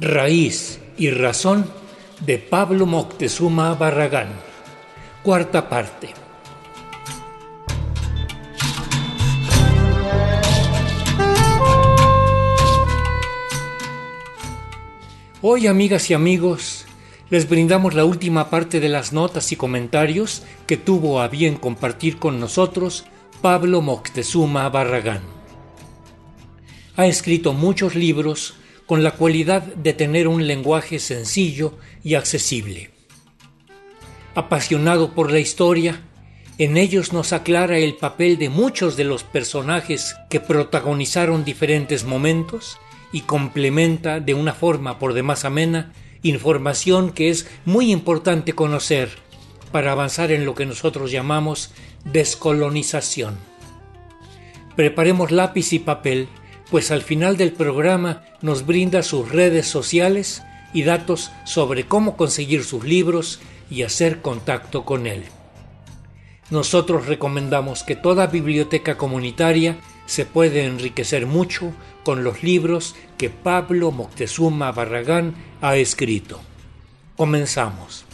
Raíz y Razón de Pablo Moctezuma Barragán. Cuarta parte. Hoy, amigas y amigos, les brindamos la última parte de las notas y comentarios que tuvo a bien compartir con nosotros Pablo Moctezuma Barragán. Ha escrito muchos libros con la cualidad de tener un lenguaje sencillo y accesible. Apasionado por la historia, en ellos nos aclara el papel de muchos de los personajes que protagonizaron diferentes momentos y complementa de una forma por demás amena información que es muy importante conocer para avanzar en lo que nosotros llamamos descolonización. Preparemos lápiz y papel pues al final del programa nos brinda sus redes sociales y datos sobre cómo conseguir sus libros y hacer contacto con él. Nosotros recomendamos que toda biblioteca comunitaria se puede enriquecer mucho con los libros que Pablo Moctezuma Barragán ha escrito. Comenzamos.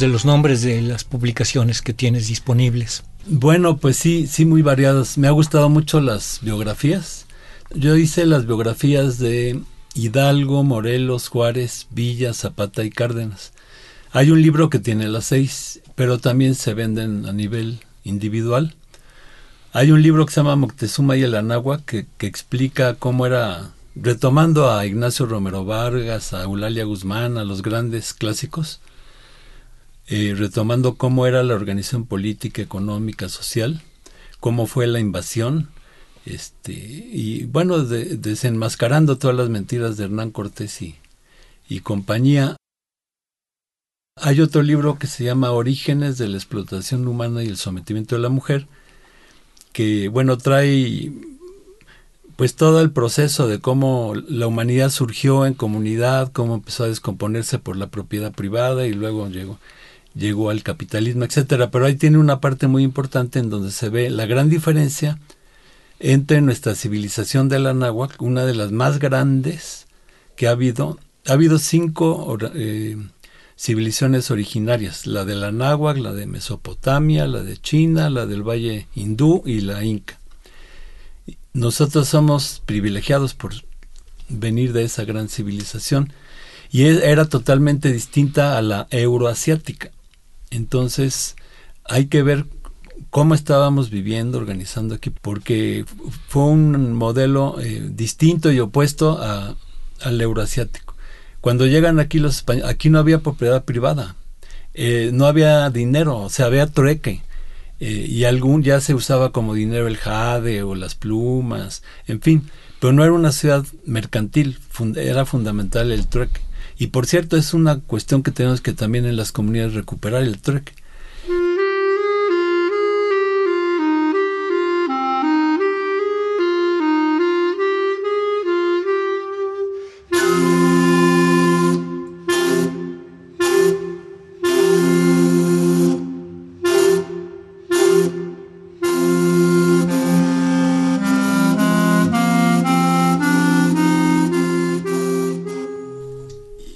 De los nombres de las publicaciones que tienes disponibles. Bueno, pues sí, sí, muy variadas. Me ha gustado mucho las biografías. Yo hice las biografías de Hidalgo, Morelos, Juárez, Villa, Zapata y Cárdenas. Hay un libro que tiene las seis, pero también se venden a nivel individual. Hay un libro que se llama Moctezuma y el Anáhuac que, que explica cómo era, retomando a Ignacio Romero Vargas, a Eulalia Guzmán, a los grandes clásicos, eh, retomando cómo era la organización política, económica, social, cómo fue la invasión, este, y bueno, desenmascarando todas las mentiras de Hernán Cortés y, y compañía. Hay otro libro que se llama Orígenes de la explotación humana y el sometimiento de la mujer, que bueno, trae pues todo el proceso de cómo la humanidad surgió en comunidad, cómo empezó a descomponerse por la propiedad privada y luego llegó llegó al capitalismo, etcétera. Pero ahí tiene una parte muy importante en donde se ve la gran diferencia entre nuestra civilización de la náhuatl, una de las más grandes que ha habido. Ha habido cinco eh, civilizaciones originarias, la de la náhuatl, la de Mesopotamia, la de China, la del Valle Hindú y la Inca. Nosotros somos privilegiados por venir de esa gran civilización y e, era totalmente distinta a la euroasiática. Entonces, hay que ver cómo estábamos viviendo, organizando aquí, porque fue un modelo eh, distinto y opuesto al euroasiático. Cuando llegan aquí los españoles, aquí no había propiedad privada, eh, no había dinero, o sea, había trueque. Eh, y algún ya se usaba como dinero el jade o las plumas, en fin, pero no era una ciudad mercantil, era fundamental el trueque. Y por cierto, es una cuestión que tenemos que también en las comunidades recuperar el trueque.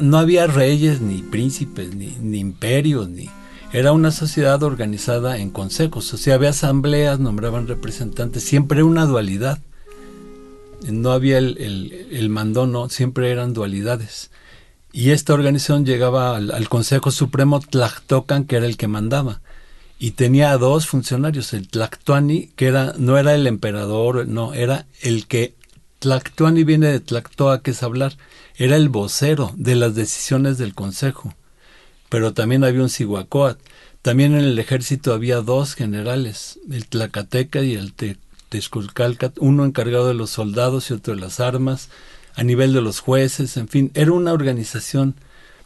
No había reyes, ni príncipes, ni, imperios, ni... Era una sociedad organizada en consejos, o sea, había asambleas, nombraban representantes, siempre una dualidad. No había el, el, mandón, siempre eran dualidades. Y esta organización llegaba al, Consejo Supremo Tlactocan, que era el que mandaba y tenía dos funcionarios, el Tlactuani, que era, no era el emperador, no, era el que Tlactuani viene de Tlactoa, que es hablar, era el vocero de las decisiones del Consejo. Pero también había un Cihuacóatl. También en el ejército había dos generales, el Tlacateca y el Texculcalcat, uno encargado de los soldados y otro de las armas, a nivel de los jueces, en fin, era una organización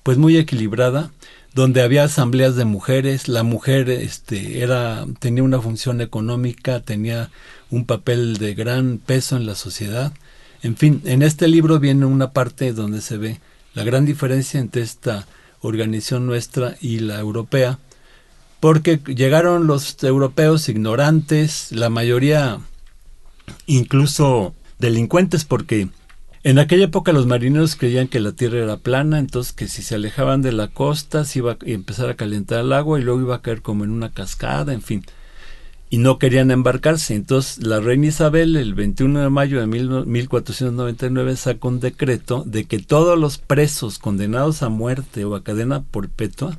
pues muy equilibrada, donde había asambleas de mujeres, la mujer este era tenía una función económica, tenía un papel de gran peso en la sociedad en fin, en este libro viene una parte donde se ve la gran diferencia entre esta organización nuestra y la europea, porque llegaron los europeos ignorantes, la mayoría incluso delincuentes, porque en aquella época los marineros creían que la tierra era plana, entonces que si se alejaban de la costa se iba a empezar a calentar el agua y luego iba a caer como en una cascada, en fin. Y no querían embarcarse. Entonces la reina Isabel el 21 de mayo de 1499 sacó un decreto de que todos los presos condenados a muerte o a cadena perpetua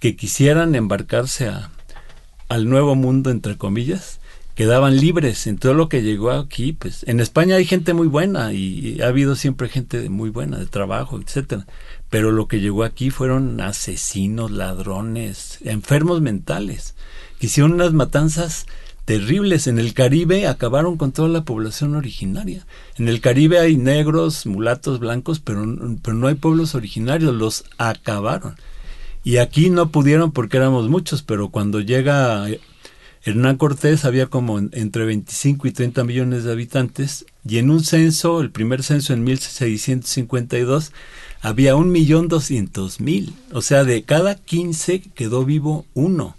que quisieran embarcarse a, al nuevo mundo, entre comillas, quedaban libres. En todo lo que llegó aquí, pues en España hay gente muy buena y ha habido siempre gente muy buena de trabajo, etcétera, pero lo que llegó aquí fueron asesinos, ladrones, enfermos mentales, que hicieron unas matanzas terribles en el Caribe, acabaron con toda la población originaria. En el Caribe hay negros, mulatos, blancos, pero, pero no hay pueblos originarios, los acabaron. Y aquí no pudieron porque éramos muchos, pero cuando llega Hernán Cortés había como entre 25 y 30 millones de habitantes y en un censo, el primer censo en 1652, había un millón doscientos mil. O sea, de cada 15 quedó vivo uno.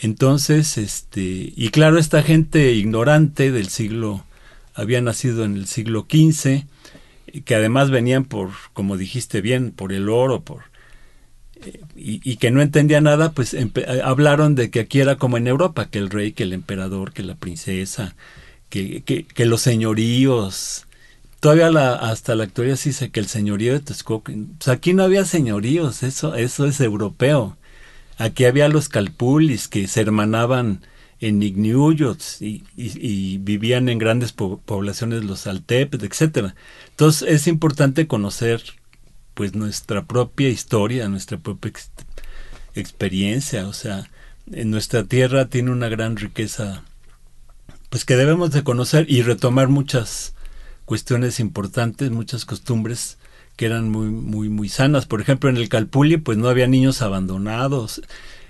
Entonces, este, y claro, esta gente ignorante del siglo, había nacido en el siglo XV, que además venían por, como dijiste bien, por el oro, por y, que no entendía nada, pues eh, hablaron de que aquí era como en Europa, que el rey, que el emperador, que la princesa, que, que, los señoríos. Todavía la, hasta la actualidad se dice que el señorío de Texcoco, pues aquí no había señoríos, eso, eso es europeo. Aquí había los calpulis que se hermanaban en Igniuyots y, vivían en grandes poblaciones los Altepes, etcétera. Entonces es importante conocer pues nuestra propia historia, nuestra propia experiencia, o sea, en nuestra tierra tiene una gran riqueza pues que debemos de conocer y retomar muchas cuestiones importantes, muchas costumbres que eran muy muy muy sanas. Por ejemplo, en el Calpulli pues no había niños abandonados.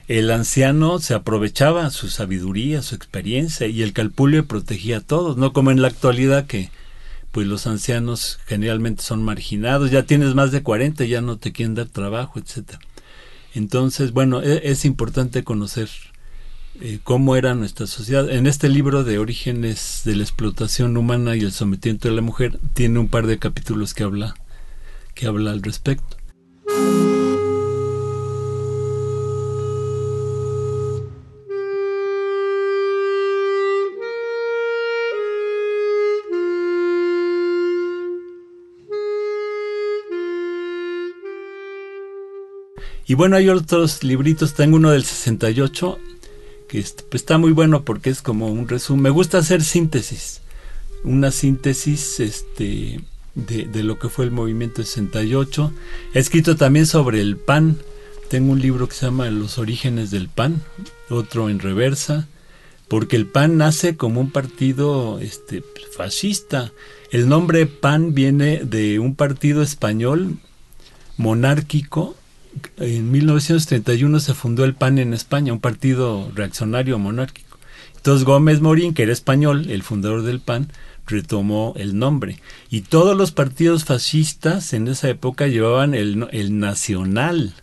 El anciano se aprovechaba su sabiduría, su experiencia y el Calpulli protegía a todos, no como en la actualidad que pues los ancianos generalmente son marginados, ya tienes más de 40, ya no te quieren dar trabajo, etcétera. Entonces, bueno, e, es, importante conocer eh, cómo era nuestra sociedad. En este libro de Orígenes de la explotación humana y el sometimiento de la mujer tiene un par de capítulos que habla que habla al respecto. Y bueno, hay otros libritos, tengo uno del 68, que pues, está muy bueno porque es como un resumen. Me gusta hacer síntesis, una síntesis este, de, lo que fue el movimiento 68. He escrito también sobre el pan, tengo un libro que se llama Los orígenes del pan, otro en reversa, porque el PAN nace como un partido este, fascista. El nombre PAN viene de un partido español monárquico en 1931 se fundó el PAN en España, un partido reaccionario monárquico. Entonces Gómez Morín, que era español, el fundador del PAN, retomó el nombre. Y todos los partidos fascistas en esa época llevaban el, el nacional.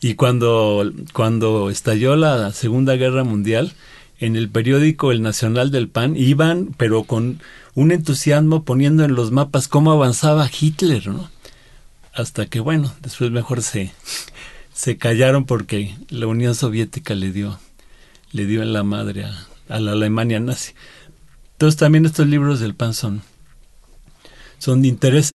Y cuando, cuando estalló la Segunda Guerra Mundial, en el periódico El Nacional del PAN iban, pero con un entusiasmo poniendo en los mapas cómo avanzaba Hitler, ¿no? hasta que bueno, después mejor se, se callaron porque la Unión Soviética le dio, le dio en la madre a, a la Alemania nazi. Entonces también estos libros del PAN son, de interés.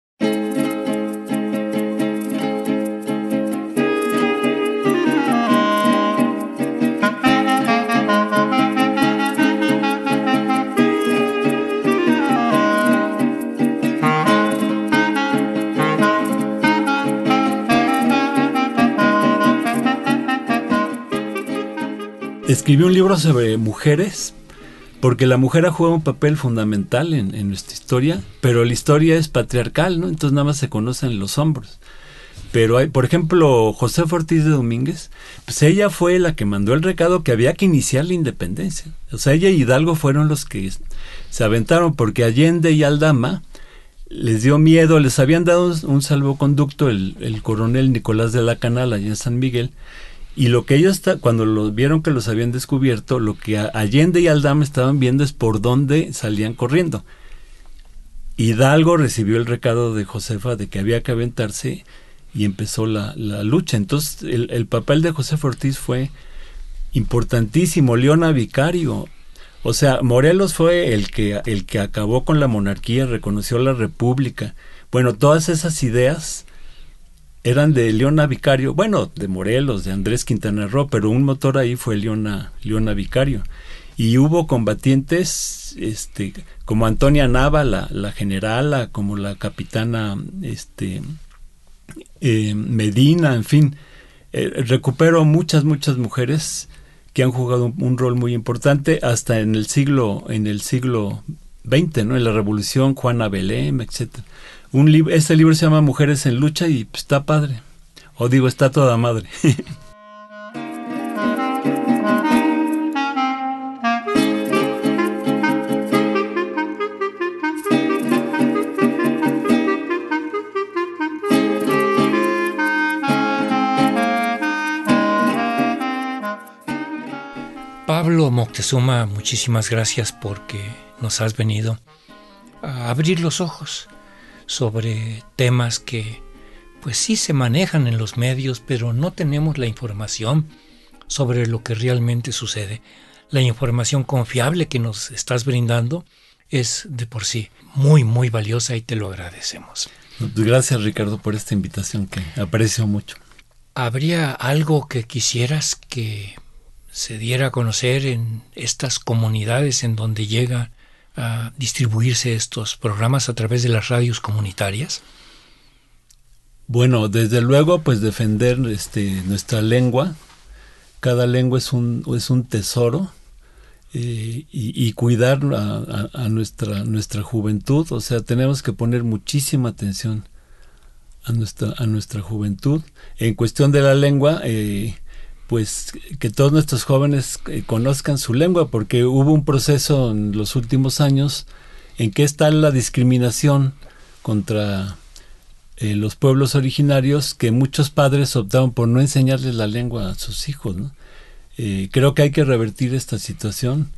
escribí un libro sobre mujeres, porque la mujer ha jugado un papel fundamental en, nuestra historia, pero la historia es patriarcal, ¿no? Entonces nada más se conocen los hombres. Pero hay, por ejemplo, José Ortiz de Domínguez, pues ella fue la que mandó el recado que había que iniciar la independencia. O sea, ella y Hidalgo fueron los que se aventaron, porque Allende y Aldama les dio miedo, les habían dado un salvoconducto el, el coronel Nicolás de la Canal allá en San Miguel, y lo que ellos, cuando lo vieron que los habían descubierto, lo que Allende y Aldama estaban viendo es por dónde salían corriendo. Hidalgo recibió el recado de Josefa de que había que aventarse y empezó la, la lucha. Entonces el, el, papel de José Ortiz fue importantísimo. Leona Vicario. O sea, Morelos fue el que, el que acabó con la monarquía, reconoció la república. Bueno, todas esas ideas eran de Leona Vicario, bueno, de Morelos, de Andrés Quintana Roo, pero un motor ahí fue Leona, Vicario. Y hubo combatientes este, como Antonia Nava, la, la generala, como la capitana este, eh, Medina, en fin. Eh, recupero muchas, muchas mujeres que han jugado un, un, rol muy importante hasta en el siglo, en el siglo XX, ¿no? En la Revolución, Juana Belém, etcétera. Un este libro se llama Mujeres en Lucha y está padre. O digo, está toda madre. Pablo Moctezuma, muchísimas gracias porque nos has venido a abrir los ojos sobre temas que pues sí se manejan en los medios, pero no tenemos la información sobre lo que realmente sucede. La información confiable que nos estás brindando es de por sí muy, muy valiosa y te lo agradecemos. Gracias Ricardo por esta invitación que aprecio mucho. ¿Habría algo que quisieras que se diera a conocer en estas comunidades en donde llega a distribuirse estos programas a través de las radios comunitarias? Bueno, desde luego, pues defender este, nuestra lengua. Cada lengua es un, es un tesoro. Eh, y, cuidar a, nuestra, nuestra juventud. O sea, tenemos que poner muchísima atención a nuestra, a nuestra juventud. En cuestión de la lengua, eh, pues que todos nuestros jóvenes eh, conozcan su lengua, porque hubo un proceso en los últimos años en que está la discriminación contra eh, los pueblos originarios que muchos padres optaron por no enseñarles la lengua a sus hijos. ¿no? Eh, creo que hay que revertir esta situación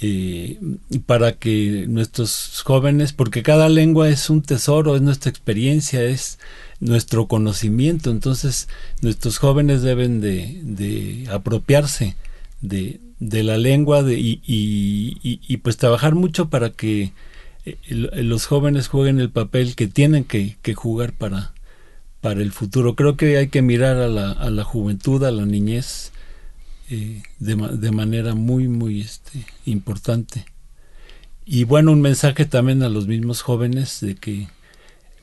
eh, para que nuestros jóvenes, porque cada lengua es un tesoro, es nuestra experiencia, es nuestro conocimiento. Entonces, nuestros jóvenes deben de, de apropiarse de, de, la lengua de, y, y, pues trabajar mucho para que eh, los jóvenes jueguen el papel que tienen que, que, jugar para, para el futuro. Creo que hay que mirar a la, a la juventud, a la niñez, eh, de, de, manera muy, muy este, importante. Y bueno, un mensaje también a los mismos jóvenes de que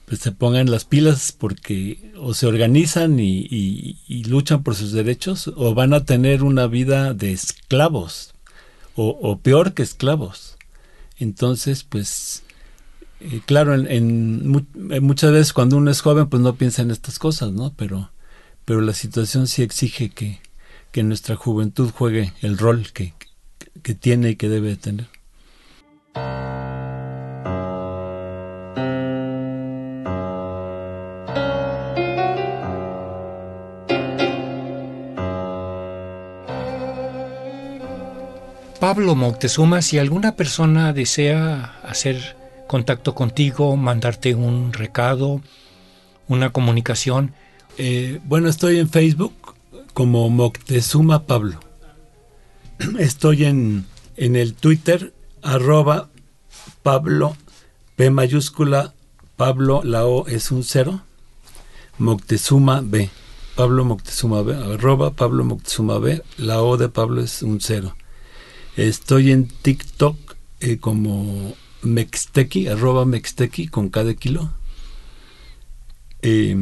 pues se pongan las pilas porque o se organizan y, luchan por sus derechos o van a tener una vida de esclavos o, peor que esclavos. Entonces, pues, eh, claro, en, en, en, muchas veces cuando uno es joven, pues no piensa en estas cosas, ¿no? Pero, pero la situación sí exige que, que nuestra juventud juegue el rol que, que tiene y que debe tener. Pablo Moctezuma, si alguna persona desea hacer contacto contigo, mandarte un recado, una comunicación. Eh, bueno, estoy en Facebook como Moctezuma Pablo. Estoy en, en el Twitter arroba Pablo P mayúscula Pablo, la O es un cero, Moctezuma B. Pablo Moctezuma B, arroba Pablo Moctezuma B, la O de Pablo es un cero. Estoy en TikTok eh, como Mextequi, arroba Mextequi con cada kilo. Eh,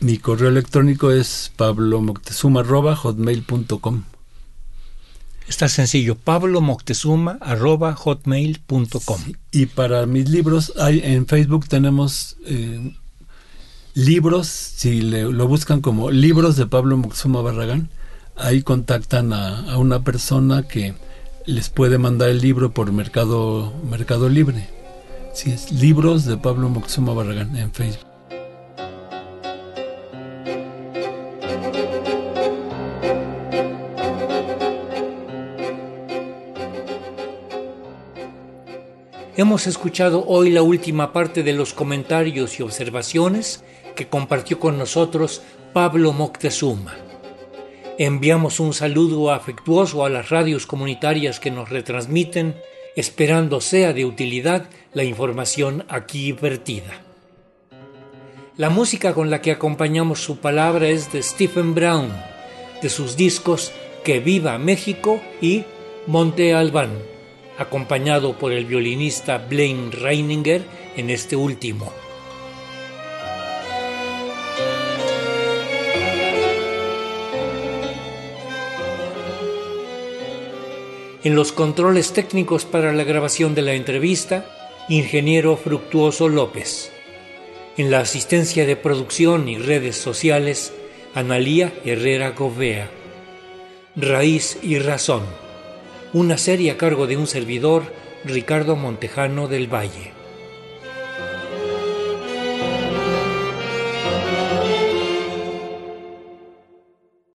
mi correo electrónico es pablomoctezuma arroba hotmail.com. Está sencillo, pablomoctezuma arroba hotmail.com. Sí, y para mis libros, hay, en Facebook tenemos eh, libros, si le, lo buscan como libros de Pablo Moctezuma Barragán, ahí contactan a, a, una persona que les puede mandar el libro por Mercado, Mercado Libre. Sí, es Libros de Pablo Moctezuma Barragán en Facebook. Hemos escuchado hoy la última parte de los comentarios y observaciones que compartió con nosotros Pablo Moctezuma. Enviamos un saludo afectuoso a las radios comunitarias que nos retransmiten, esperando sea de utilidad la información aquí vertida. La música con la que acompañamos su palabra es de Stephen Brown, de sus discos Que Viva México y Monte Albán, acompañado por el violinista Blaine Reininger en este último. En los controles técnicos para la grabación de la entrevista, ingeniero Fructuoso López. En la asistencia de producción y redes sociales, Analía Herrera Govea. Raíz y Razón. Una serie a cargo de un servidor, Ricardo Montejano del Valle.